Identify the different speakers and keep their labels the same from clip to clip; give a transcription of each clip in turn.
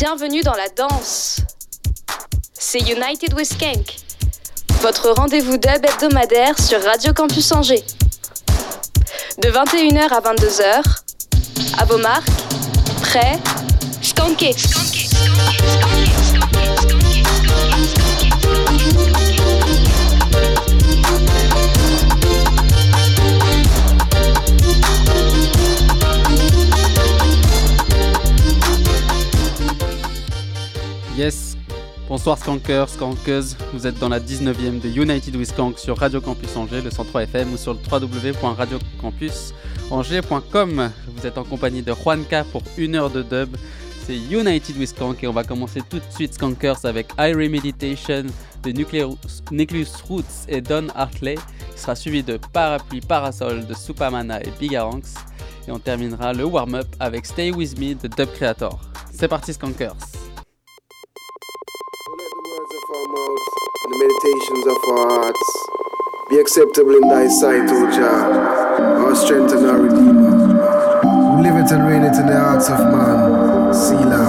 Speaker 1: Bienvenue dans la danse. C'est United with Skank, votre rendez-vous dub hebdomadaire sur Radio Campus Angers. De 21h à 22h, à vos marques, prêts.
Speaker 2: Yes, bonsoir Skankers, Skankeuses. Vous êtes dans la 19e de United with Skank sur Radio Campus Angers, le 103 FM ou sur le www.radiocampusangers.com. Vous êtes en compagnie de Juanca pour une heure de dub. C'est United with Skank et on va commencer tout de suite Skankers avec Irie Meditation de Nucleus, Nucleus Roots et Don Hartley. qui sera suivi de Parapluie Parasol de Supamana et Bigaranx. Et on terminera le warm-up avec Stay With Me de Dub Creator. C'est parti Skankers.
Speaker 3: Mouths and the meditations of our hearts be acceptable in thy sight, O Jah, our strength and our redeemer. Who liveth and reigneth in the hearts of man. Selah.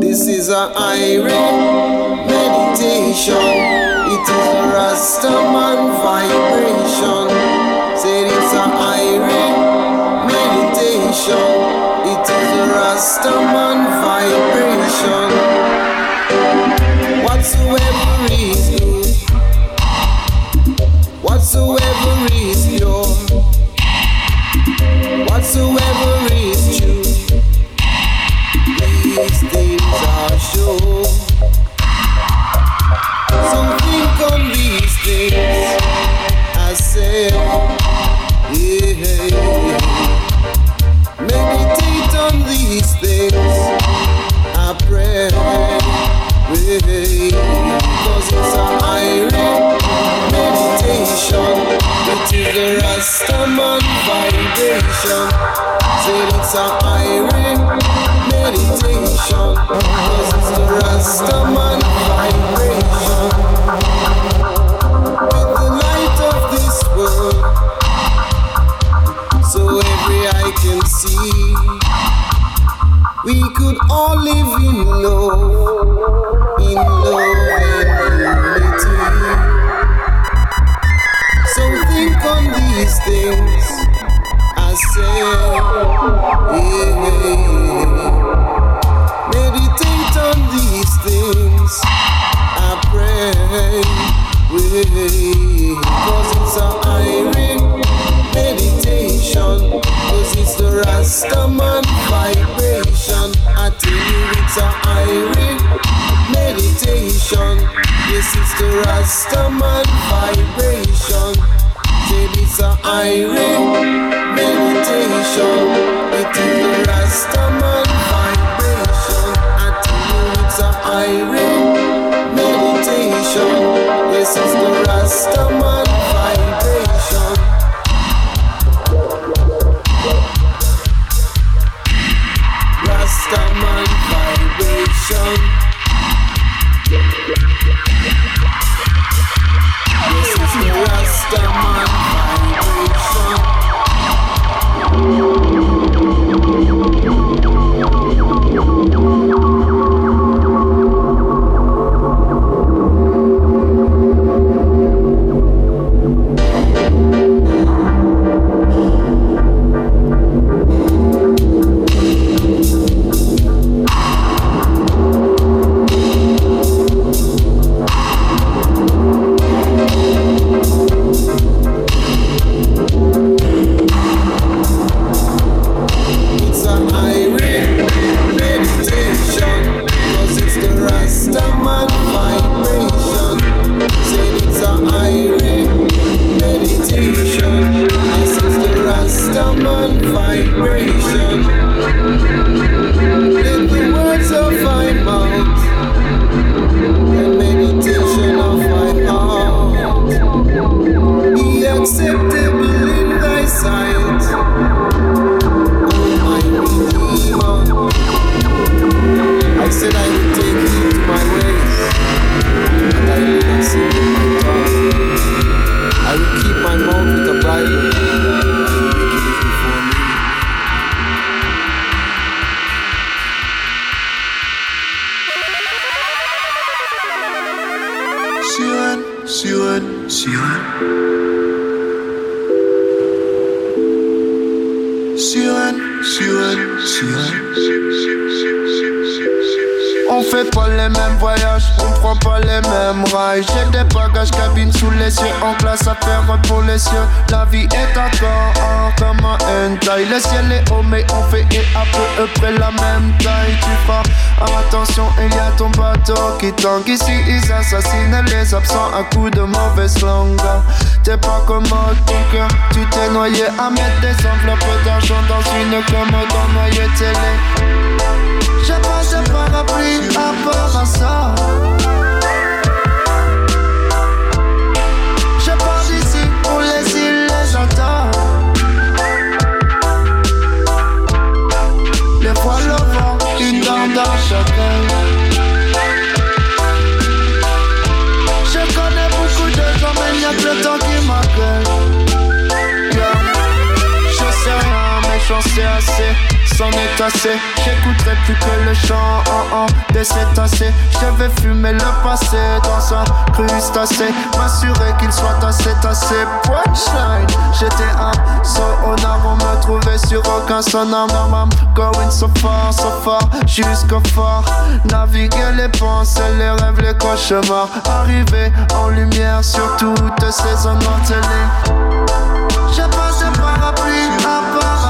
Speaker 3: This is a iron meditation. It is a Rastaman vibration. Meditation. It is a Rastaman Rastaman vibration. Said it's a iron a
Speaker 4: ton bateau qui tangue. Ici, ils assassinent les absents à coups de mauvaise langue. T'es pas commode, ton cœur, tu t'es noyé à mettre des enveloppes d'argent dans une commode en noyer télé. J'ai pas de parapluie à part à ça. Assez est assez. J'écouterai plus que le chant en en des cétacés. Je vais le passé dans un crustacé. M'assurer qu'il soit assez tassé. Punchline, j'étais un sonar. On me trouvait sur aucun sonar. I'm going so far, so far, jusqu'au fort. Naviguer les pensées, les rêves, les cauchemars. Arriver en lumière sur toutes ces zones. J'ai passé parapluie à part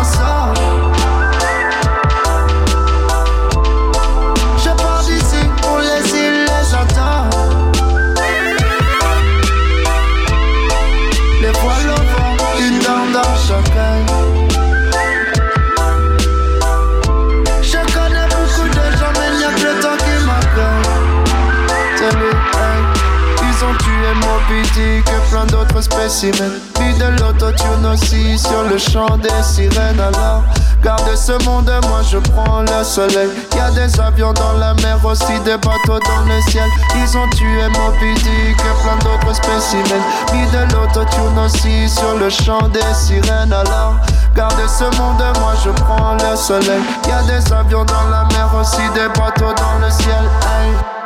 Speaker 4: spécimens. Puis de l'autotune aussi sur le champ des sirènes. Alors, garde ce monde, moi je prends le soleil. Y a des avions dans la mer, aussi des bateaux dans le ciel. Ils ont tué Moby Dick et plein d'autres spécimens. Puis de l'autotune aussi sur le champ des sirènes. Alors, garde ce monde, moi je prends le soleil. Y a des avions dans la mer, aussi des bateaux dans le ciel.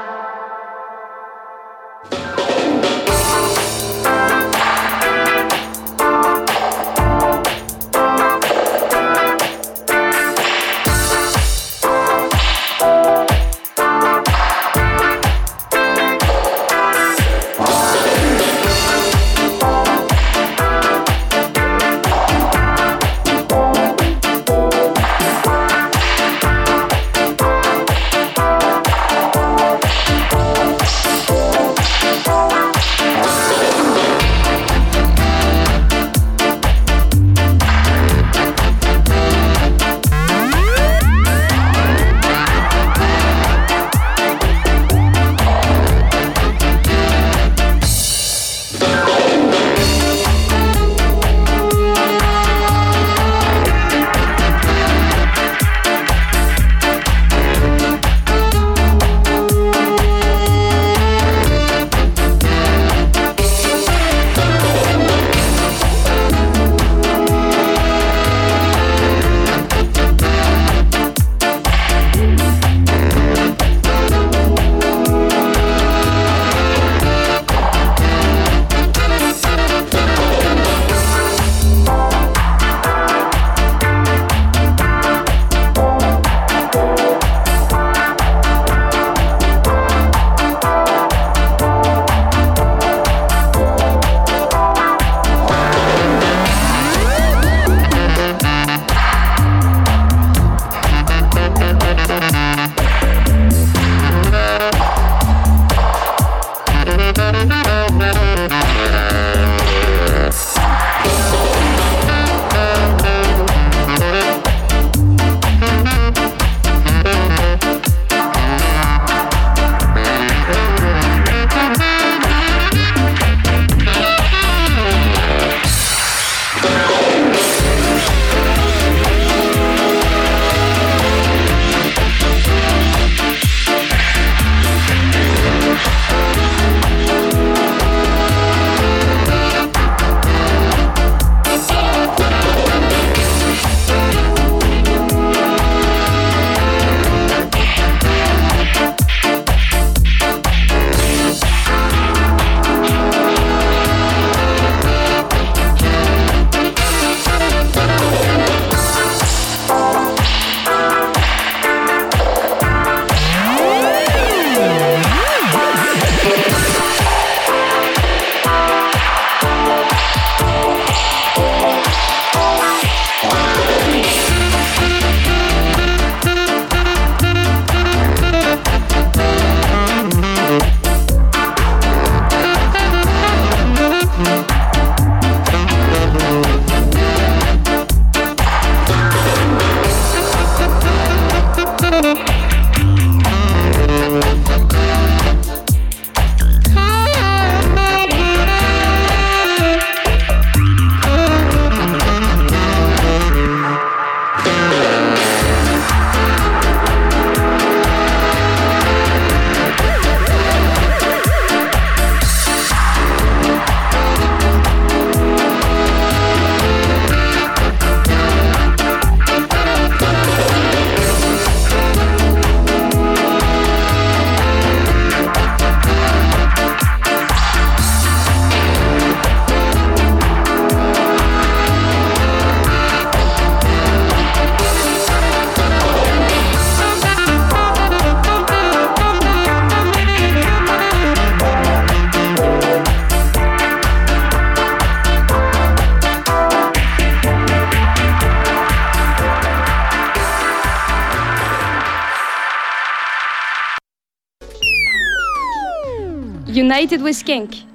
Speaker 1: United with Skank.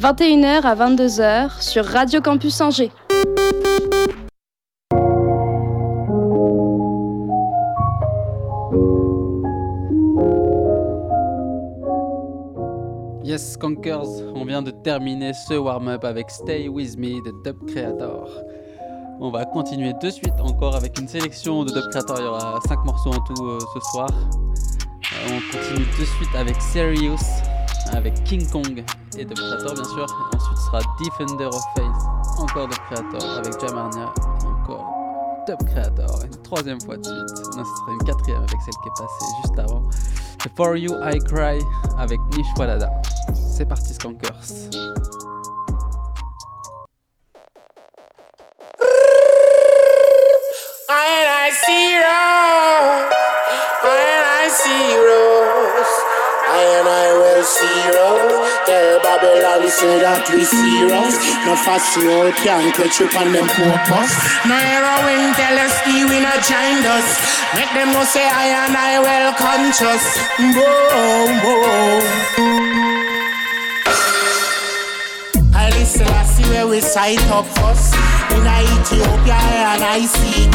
Speaker 1: 21h à 22h sur Radio Campus Angers.
Speaker 2: Yes, Skankers, on vient de terminer ce warm-up avec Stay With Me de Dub Creator. On va continuer de suite encore avec une sélection de Dub Creator. Il y aura 5 morceaux en tout euh, ce soir. Euh, on continue de suite avec Serious, avec King Kong et Dub Creator bien sûr. ensuite ce sera Defender of Faith, encore Dub Creator avec Jamarnia encore Dub Creator. Une troisième fois de suite. Non, ce sera une quatrième avec celle qui est passée juste avant. For You I Cry avec Nish Walada. C'est parti Skankers.
Speaker 5: I I and I will see rose. Tell Babylon say that we serious. No fast road can catch up on them purpose. No heroin tell us we not join us. Make them know say I and I well conscious. Boom, boom. I listen, I see where we sight up first. In Ethiopia, and I see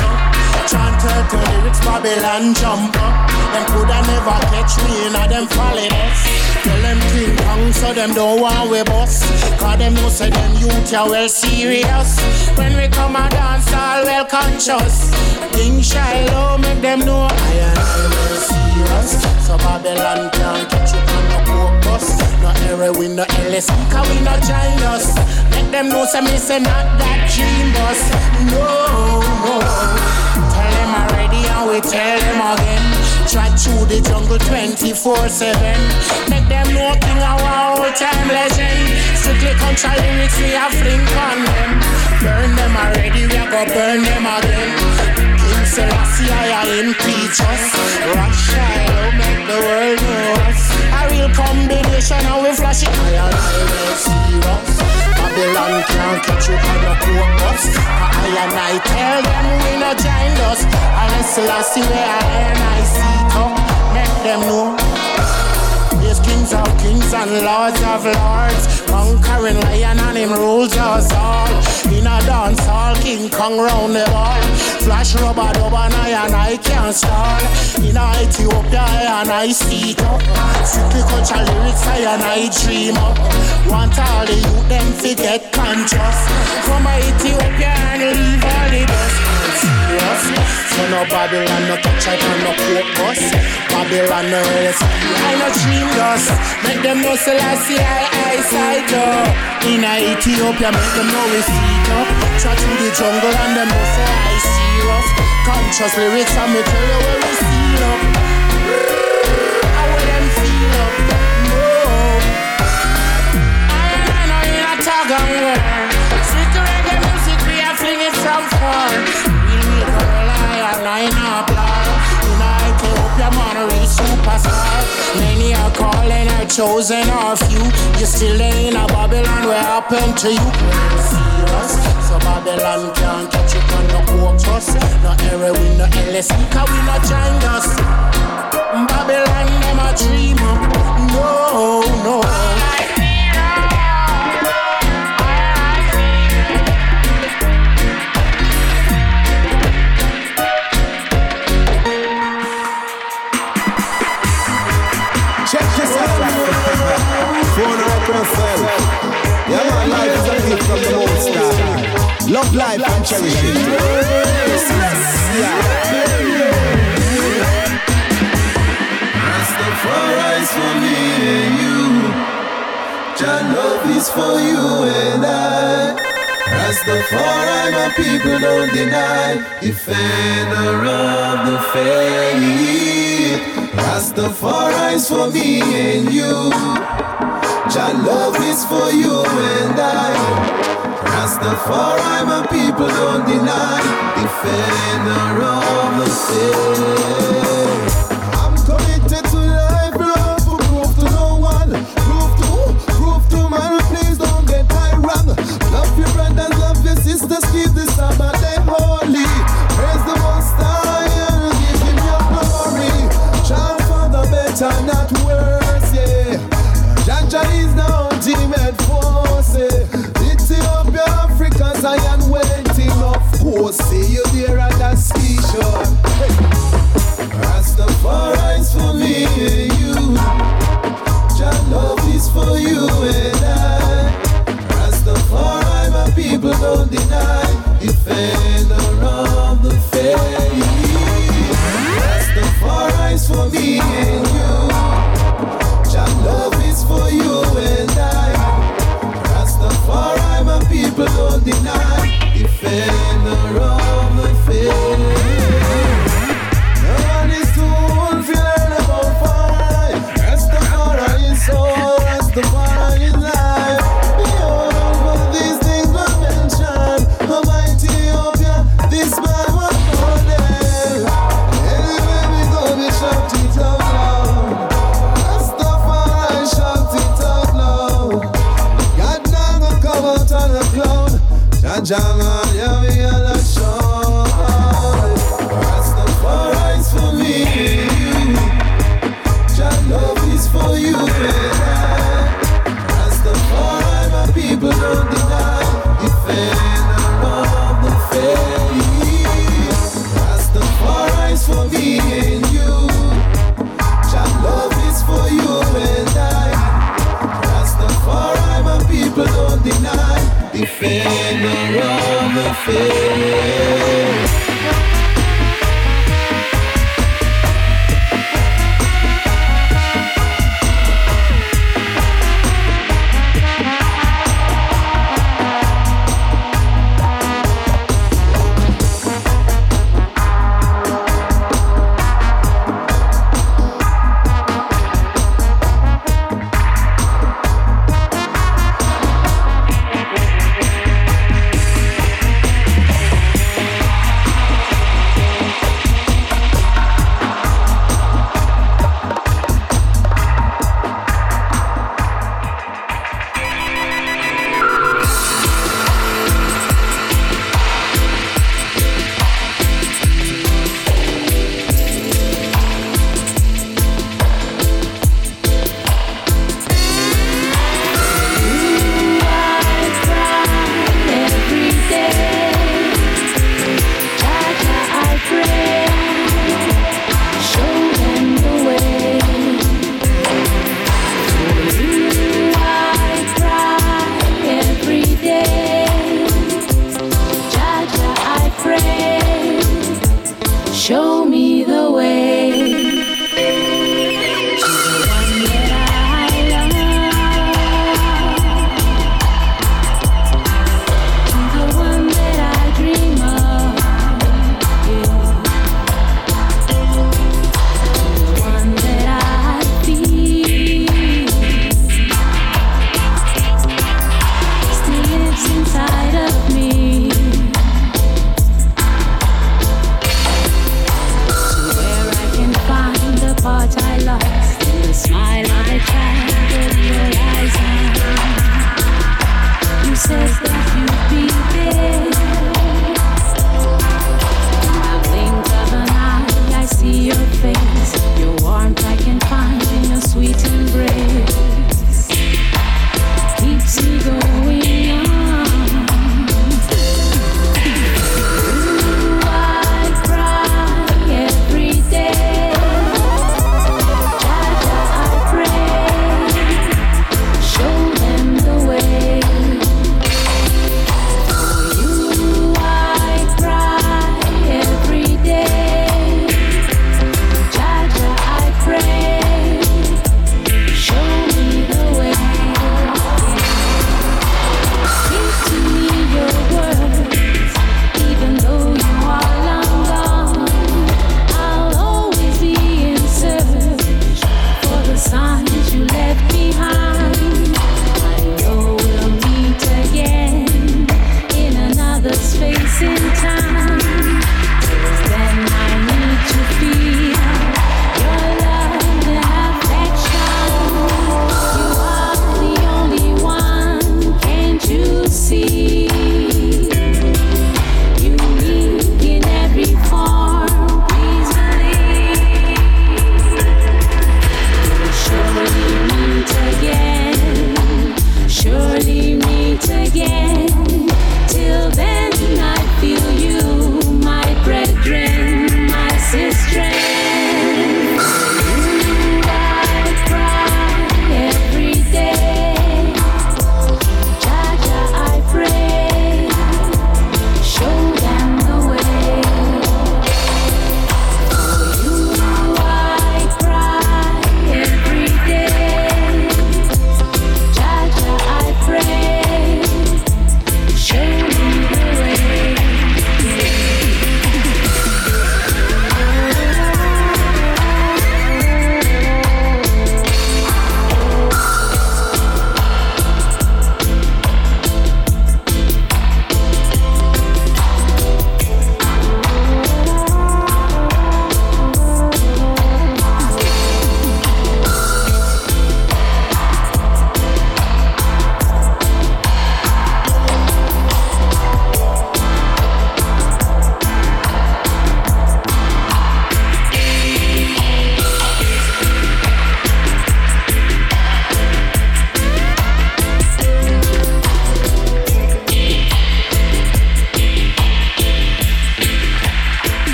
Speaker 5: Chanter to lyrics, Babylon jump up. Them coulda never catch me in a them us. Tell them King Kong so them don't want we boss. Cause them know say them youth are well serious. When we come a dance all well conscious. King Shiloh make them know I am well serious. So Babylon can't catch you on no coke bus. No heroin, no LSD, cause we not join us. Make them know say me say not that bus. No, no and we tell them again. Try through the jungle 24-7. Make them know king of our time legend. Strictly country lyrics, we have fling on them. Burn them already, we are gonna burn them again. King Selassie, I am impeach us. Russia, will make the world know us. A real combination, and we flash it. I see us. Babylon can't catch you on a bus. I and I tell them we no join us. Unless I see where I and I see come, make them know. There's kings of kings and lords of lords. Conquering lion and him rules us all. In a dance hall, King Kong round the ball. Flash rubber dub and I and I can't stall. In a Ethiopia I and I see it up. Strictly culture lyrics I and I dream up. Want all the youth them to get conscious. From Ethiopia and leave all the best serious. So no Babylon, no touch I can no coke bus. Babylon no rest. I no dream dust. Make them know say I eyesight up. In Ethiopia, make them know we see up. Try through the jungle and them know say I serious. Conscious lyrics and me tell you where we see up. How them feel up? No. I know you're not talking Sweet superstar. Many are calling, are chosen, or few. You still ain't a Babylon, what happened to you? Serious. So Babylon can't catch you on no trust. No heroin, no LSD, cause we not joined us. Babylon, them a dreamer. No, no.
Speaker 6: Cherish it. For me and you. Jah love is for you and I. Rastafari, my people don't deny. Defender of the faith. Rastafari is for me and you. Jah love is for you and I. Rastafari, my people don't deny. Defender of the faith. I'm committed to life, love, prove to no one. Prove to, prove to man, please don't get tired. Love your brothers, love your sisters, keep the Sabbath day holy. Praise the Most High and give Him your glory. Child for the better, not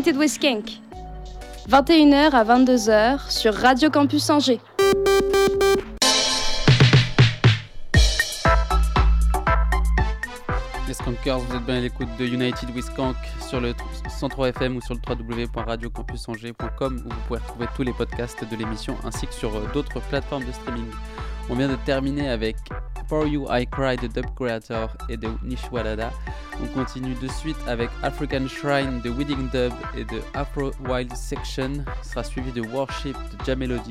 Speaker 1: United with Skank. 21h à 22h sur Radio Campus Angers.
Speaker 2: Les Skankers, vous êtes bien à l'écoute de United with sur le 103 FM ou sur le www.radiocampusangers.com où vous pouvez retrouver tous les podcasts de l'émission ainsi que sur euh, d'autres plateformes de streaming. On vient de terminer avec For You I Cry de Dub Creator et de Nishwadada. On continue de suite avec African Shrine de Wedding Dub et de Afro Wild Section, qui sera suivi de Worship de Jamelody.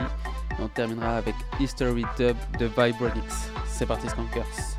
Speaker 2: Et on terminera avec History Dub de Vibronix. C'est parti Skankers.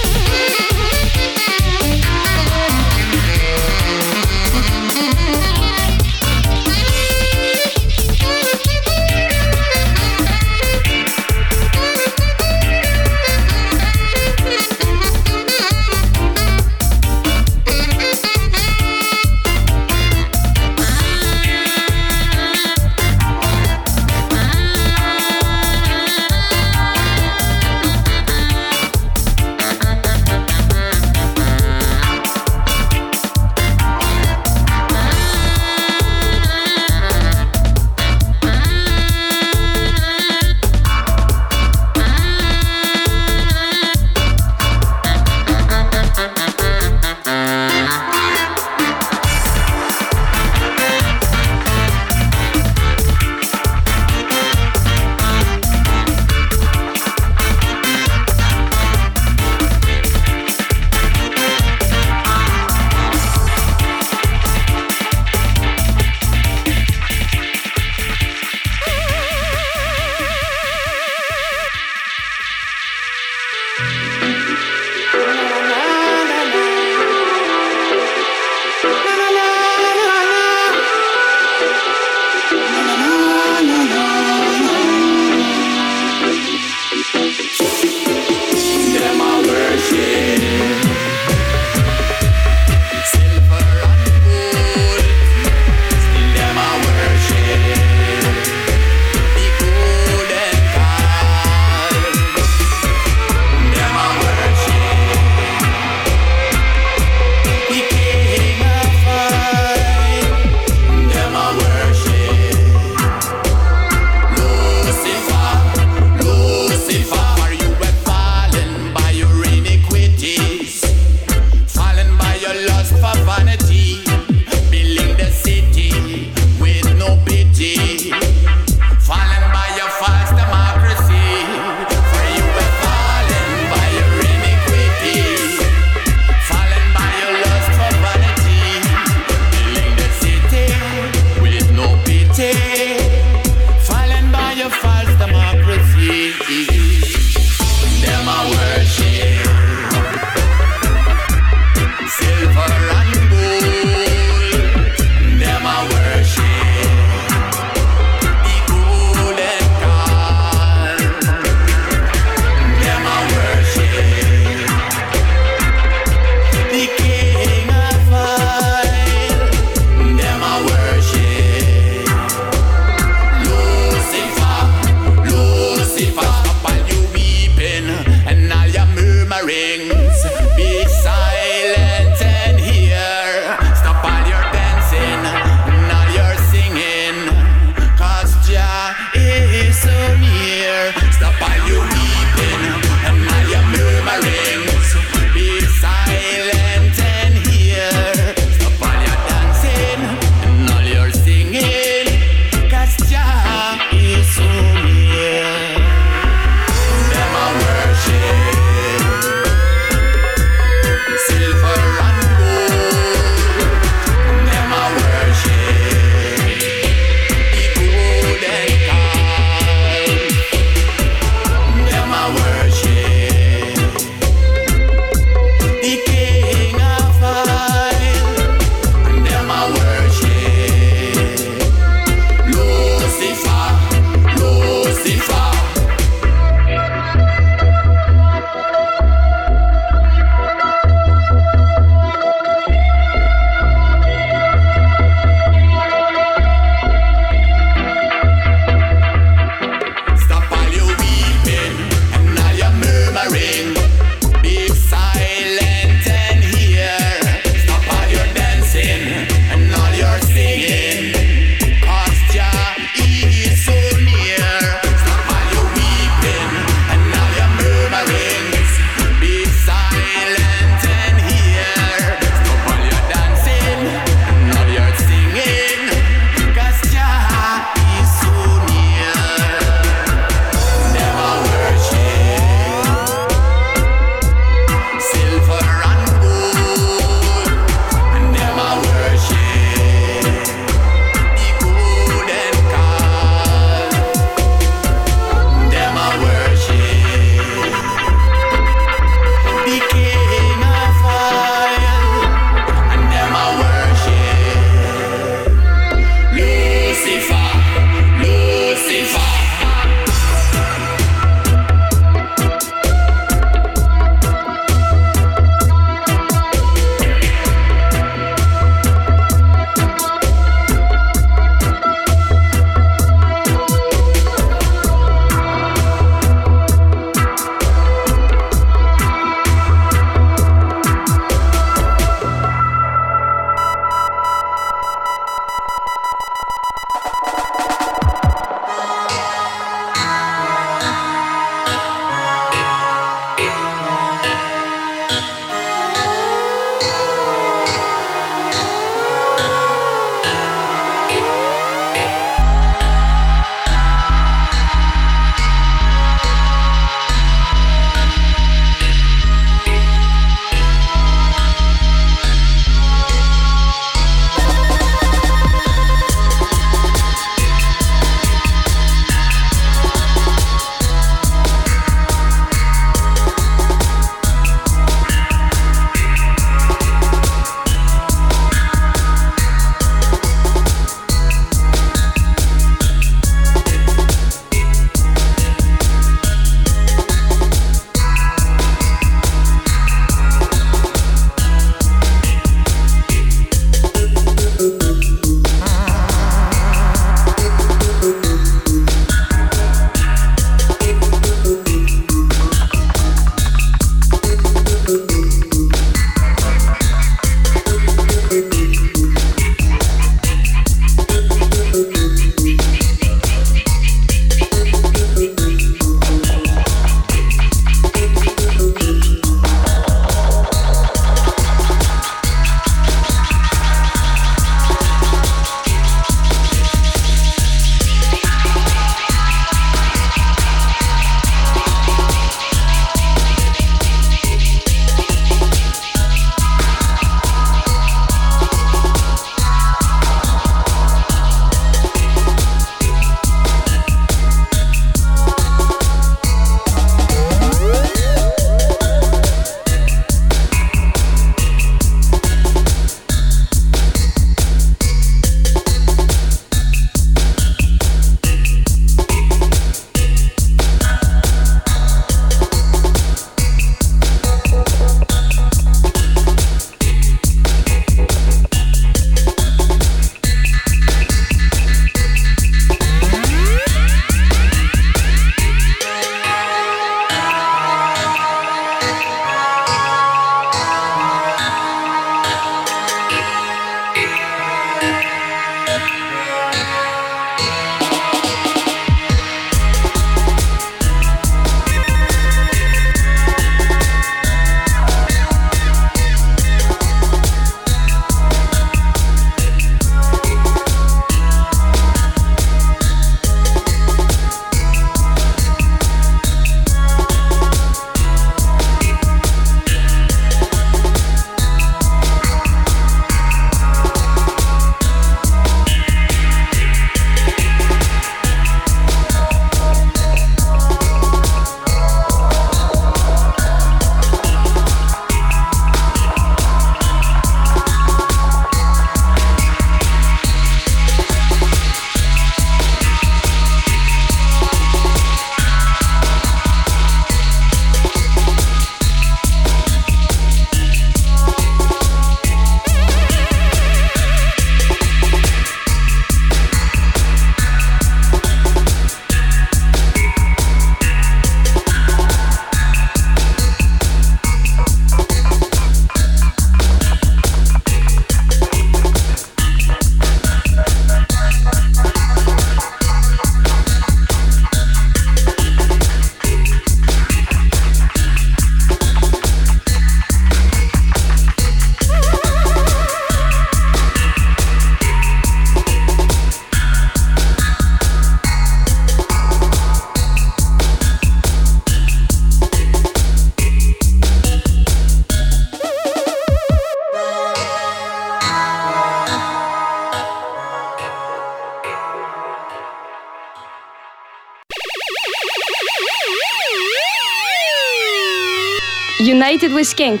Speaker 1: United with Skank.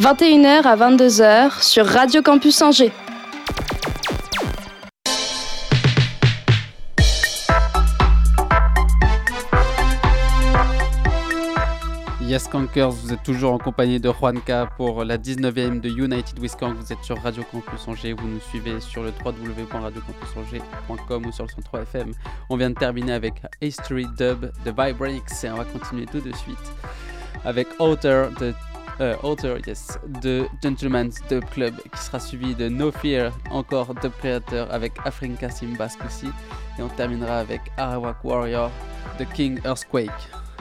Speaker 1: 21h à 22h sur Radio Campus Angers.
Speaker 2: Yes Kankers, vous êtes toujours en compagnie de Juanca pour la 19e de United with. Vous êtes sur Radio Campus Angers, vous nous suivez sur le www.radiocampusangers.com ou sur le 103 FM. On vient de terminer avec History Dub de Vibrix et on va continuer tout de suite avec Outer de euh, yes, Gentleman's Dub Club qui sera suivi de No Fear, encore Dub Creator avec Afrinka Simbas aussi. Et on terminera avec Arawak Warrior de King Earthquake.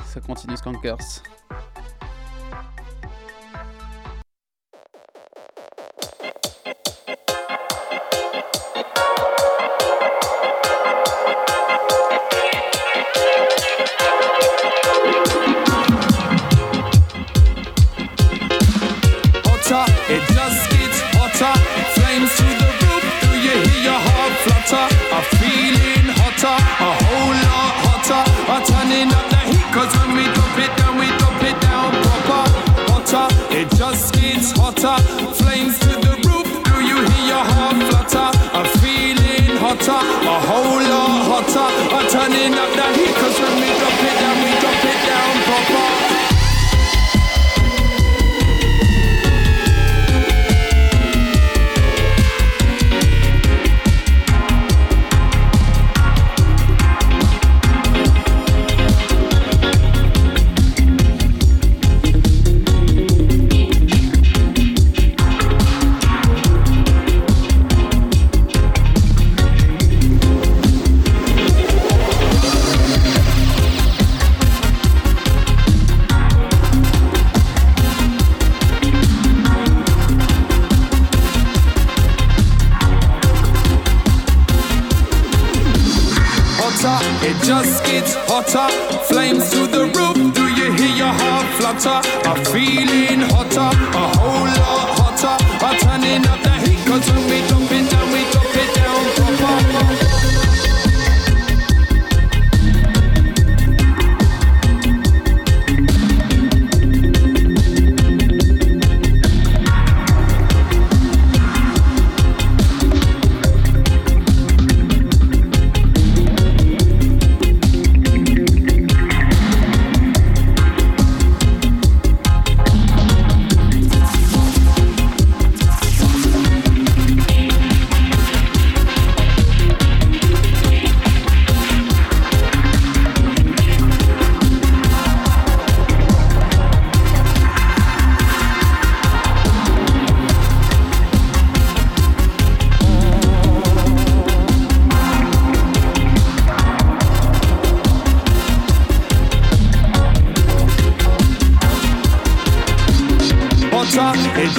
Speaker 2: Ça continue Skankers.
Speaker 7: gets hotter. Flames to the roof, do you hear your heart flutter? I'm feeling hotter, a whole lot hotter. I'm turning up the heat, cause when we drop it down, we drop it down proper. matter. It just gets hotter. Flames to the roof. Do you hear your heart flutter? I'm feeling hotter, a whole lot hotter. I'm turning up the heat, cause when we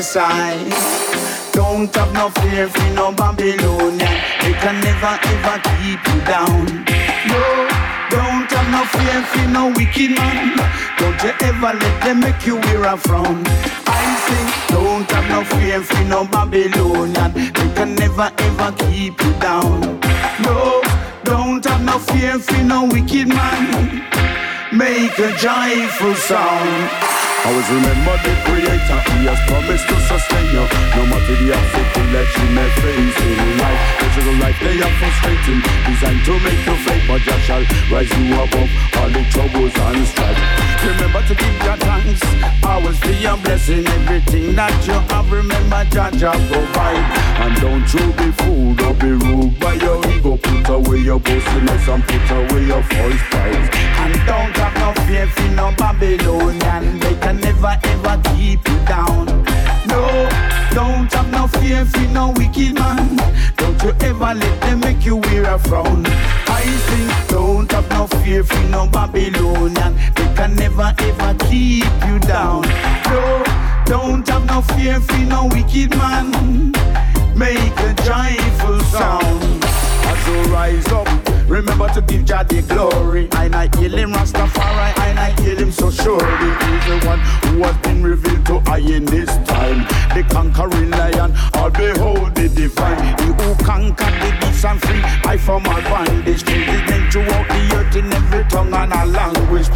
Speaker 7: yes, I don't have no fear for no Babylonian. They can never ever keep you down. No, don't have no fear for no wicked man. Don't you ever let them make you wear a frown. I
Speaker 8: say, don't have no fear for no Babylonian. They can never ever keep you down. No, don't have no fear for no wicked man. Make a joyful sound.
Speaker 9: Always remember the creator, he has promised to sustain you. No matter the obstacle that you may face in life. A life they are frustrating, designed to make you faith, but Jah shall rise you above all the troubles and strife. Remember to give your thanks, always be a blessing. Everything that you have, remember Jah Jah provide. And don't you be fooled or be ruled by your ego. Put away your boastiness and put away your false pride.
Speaker 8: And don't have no fear for no Babylonian. They can never ever keep you down. No, don't have no fear for no wicked man. Don't you ever let them make you wear a frown. I think don't have no fear for no Babylonian. They never ever keep you down. No, don't have no fear for no wicked man. Make a joyful sound
Speaker 9: as you rise up. Remember to give Jah the glory. I not heal him Rastafari, I not heal him so surely. He's the one who has been revealed to I in this time. The conquering lion, all behold the divine. He who conquered the beast and free. I from my bondage. His name throughout the earth in every tongue and a language.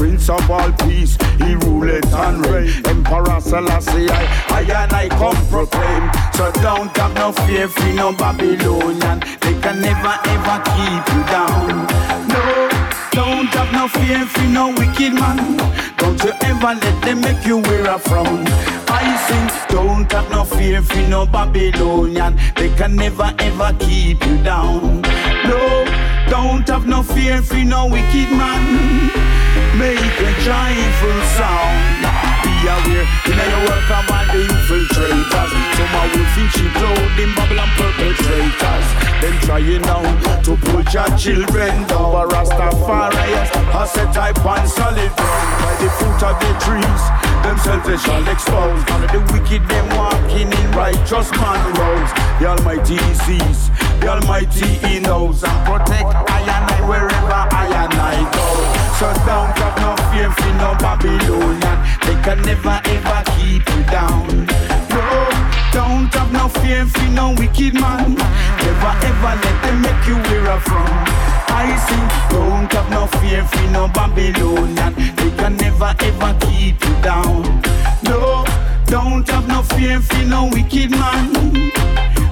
Speaker 9: Prince of all peace, he ruleth and reign. Emperor Selassie, I, I and I come proclaim. So don't have no fear for no Babylonian. They can never ever keep you down.
Speaker 8: No, don't have no fear for no wicked man. Don't you ever let them make you wear a frown. I sing, don't have no fear for no Babylonian. They can never ever keep you down. No, don't have no fear for no wicked man make a joyful sound. Be aware, in your work among the infiltrators. Some are wolf in sheep clothing, Babylon perpetrators. Them trying now to put your children down. But Rastafari, I set type on solid ground. By the foot of the trees, themselves they shall expose. The wicked them walking in righteous man roads. The Almighty sees, the Almighty he knows, and protect I and I wherever I and I go. Don't have no fear for no Babylonian. They can never ever keep you down. No, don't have no fear for no wicked man. Never ever let them make you wear a frown. I sing, don't have no fear for no Babylonian. They can never ever keep you down. No, don't have no fear for no wicked man.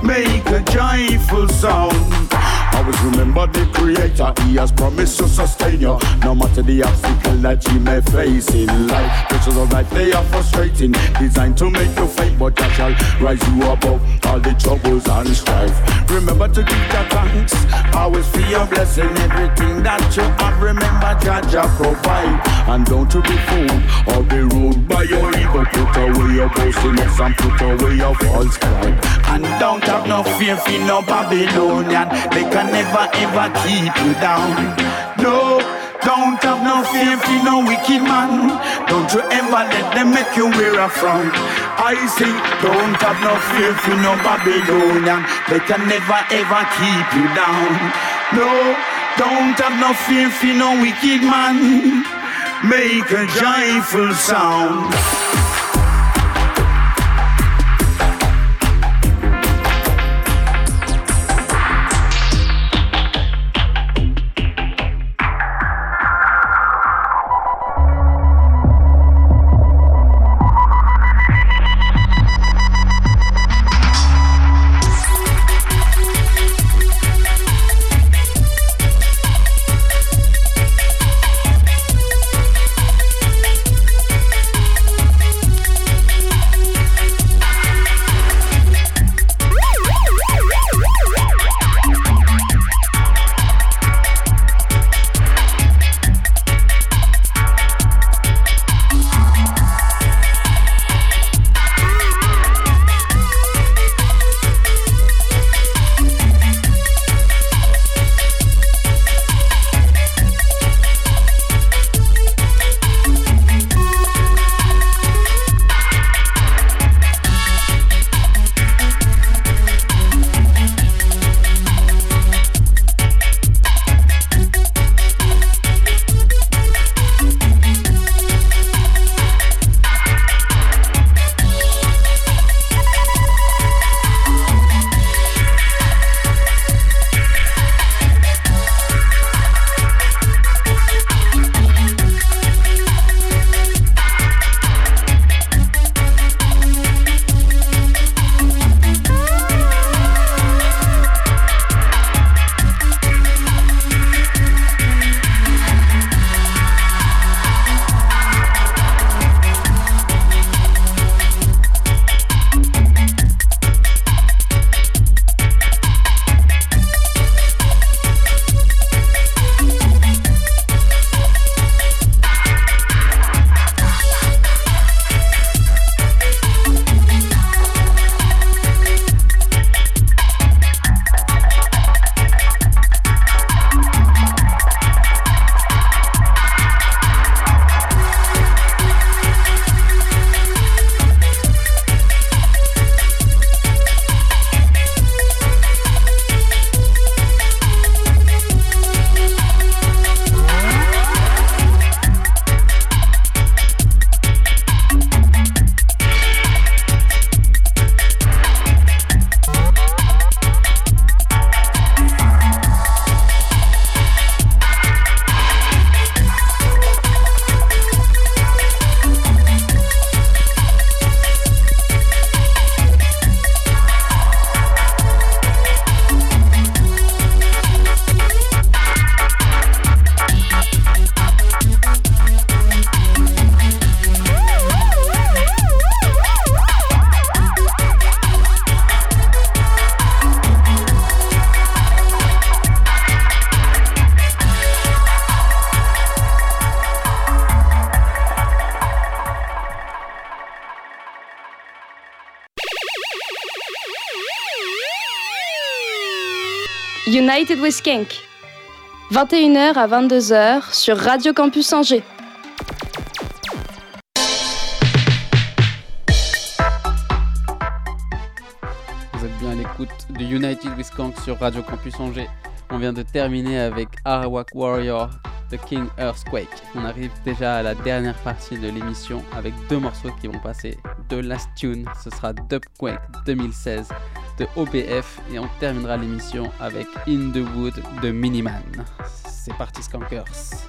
Speaker 8: Make a joyful sound.
Speaker 9: Always remember the creator, he has promised to sustain you. No matter the obstacle that you may face in life. Pictures of life, they are frustrating. Designed to make you faint, but I shall rise you above all the troubles and strife. Remember to give your thanks. Always feel your blessing. Everything that you have, remember Jah provide. And don't you be fooled or be ruled by your evil. Put away your boastiness and put away your false pride.
Speaker 8: And don't have no fear for no Babylonian. They can never ever keep you down. No, don't have no fear for no wicked man. Don't you ever let them make you wear a frown. I say, don't have no fear for no Babylonian. They can never ever keep you down. No, don't have no fear for no wicked man. Make a joyful sound.
Speaker 1: United with Skank. 21h à 22h sur Radio Campus Angers.
Speaker 2: Vous êtes bien à l'écoute de United with Skank sur Radio Campus Angers. On vient de terminer avec Arawak Warrior The King Earthquake. On arrive déjà à la dernière partie de l'émission avec deux morceaux qui vont passer. De Last Tune, ce sera Dubquake 2016 de OBF et on terminera l'émission avec In the Wood de Miniman. C'est parti Skankers.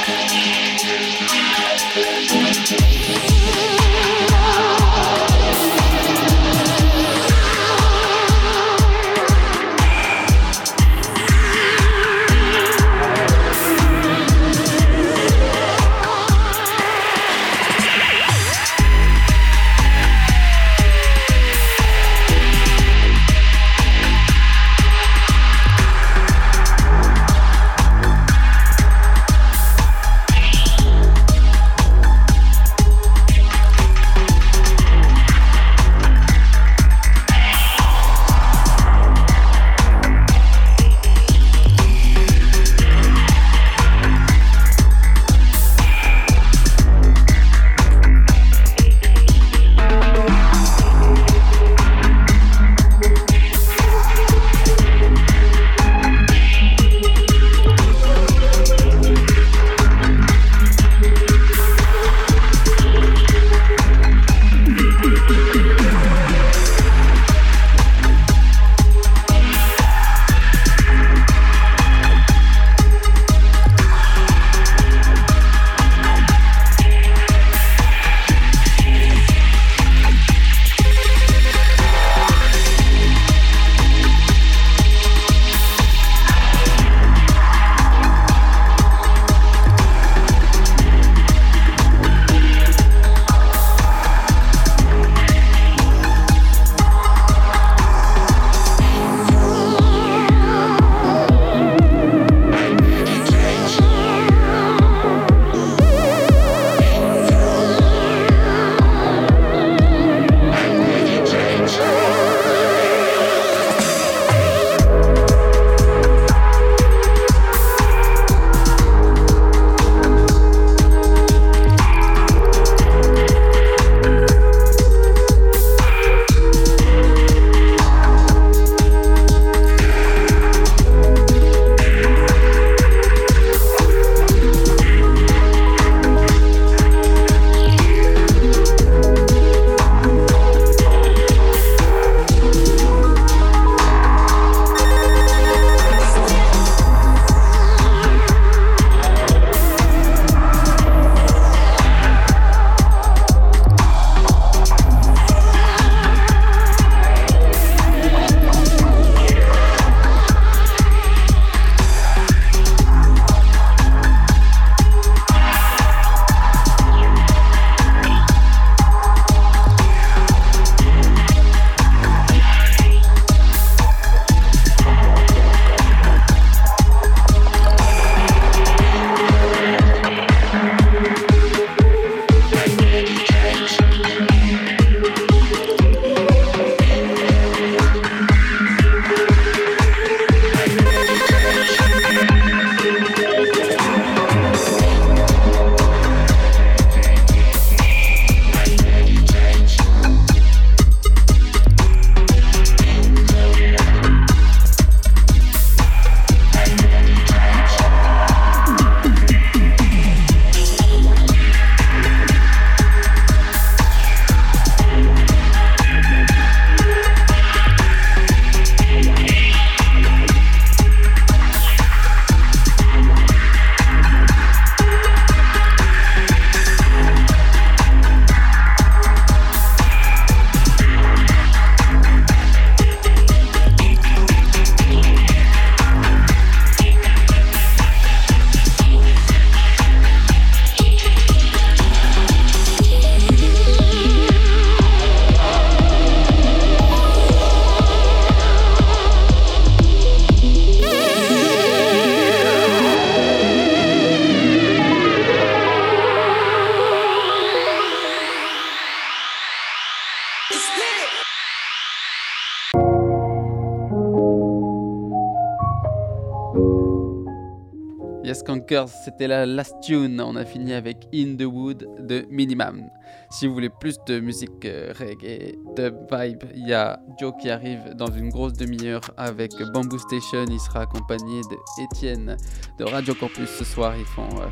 Speaker 2: C'était la last tune. On a fini avec In the Wood de Minimum. Si vous voulez plus de musique euh, reggae, de vibe, il y a Joe qui arrive dans une grosse demi-heure avec Bamboo Station. Il sera accompagné de Étienne de Radio Campus ce soir. Ils font euh,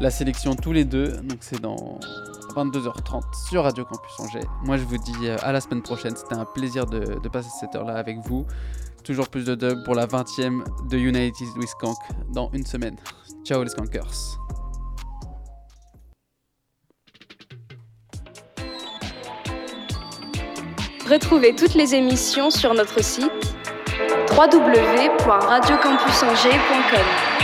Speaker 2: la sélection tous les deux. Donc c'est dans 22h30 sur Radio Campus Angers. Moi je vous dis euh, à la semaine prochaine. C'était un plaisir de, passer cette heure-là avec vous toujours plus de dub pour la 20e de United with Kank dans une semaine. Ciao les skankers.
Speaker 1: Retrouvez toutes les émissions sur notre site www.radiocampusangers.com.